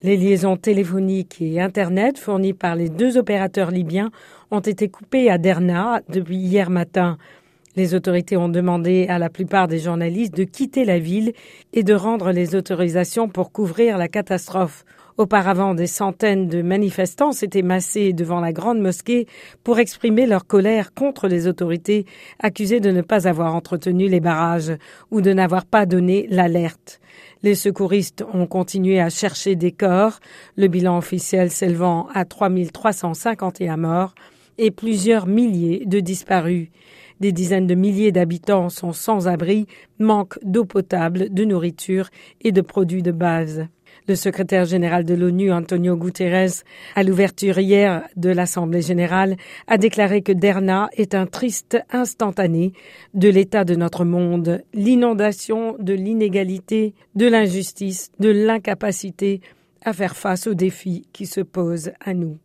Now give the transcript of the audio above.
Les liaisons téléphoniques et Internet fournies par les deux opérateurs libyens ont été coupées à Derna depuis hier matin. Les autorités ont demandé à la plupart des journalistes de quitter la ville et de rendre les autorisations pour couvrir la catastrophe. Auparavant, des centaines de manifestants s'étaient massés devant la grande mosquée pour exprimer leur colère contre les autorités accusées de ne pas avoir entretenu les barrages ou de n'avoir pas donné l'alerte. Les secouristes ont continué à chercher des corps, le bilan officiel s'élevant à 3351 morts et plusieurs milliers de disparus. Des dizaines de milliers d'habitants sont sans abri, manquent d'eau potable, de nourriture et de produits de base. Le secrétaire général de l'ONU, Antonio Guterres, à l'ouverture hier de l'Assemblée générale, a déclaré que Derna est un triste instantané de l'état de notre monde, l'inondation de l'inégalité, de l'injustice, de l'incapacité à faire face aux défis qui se posent à nous.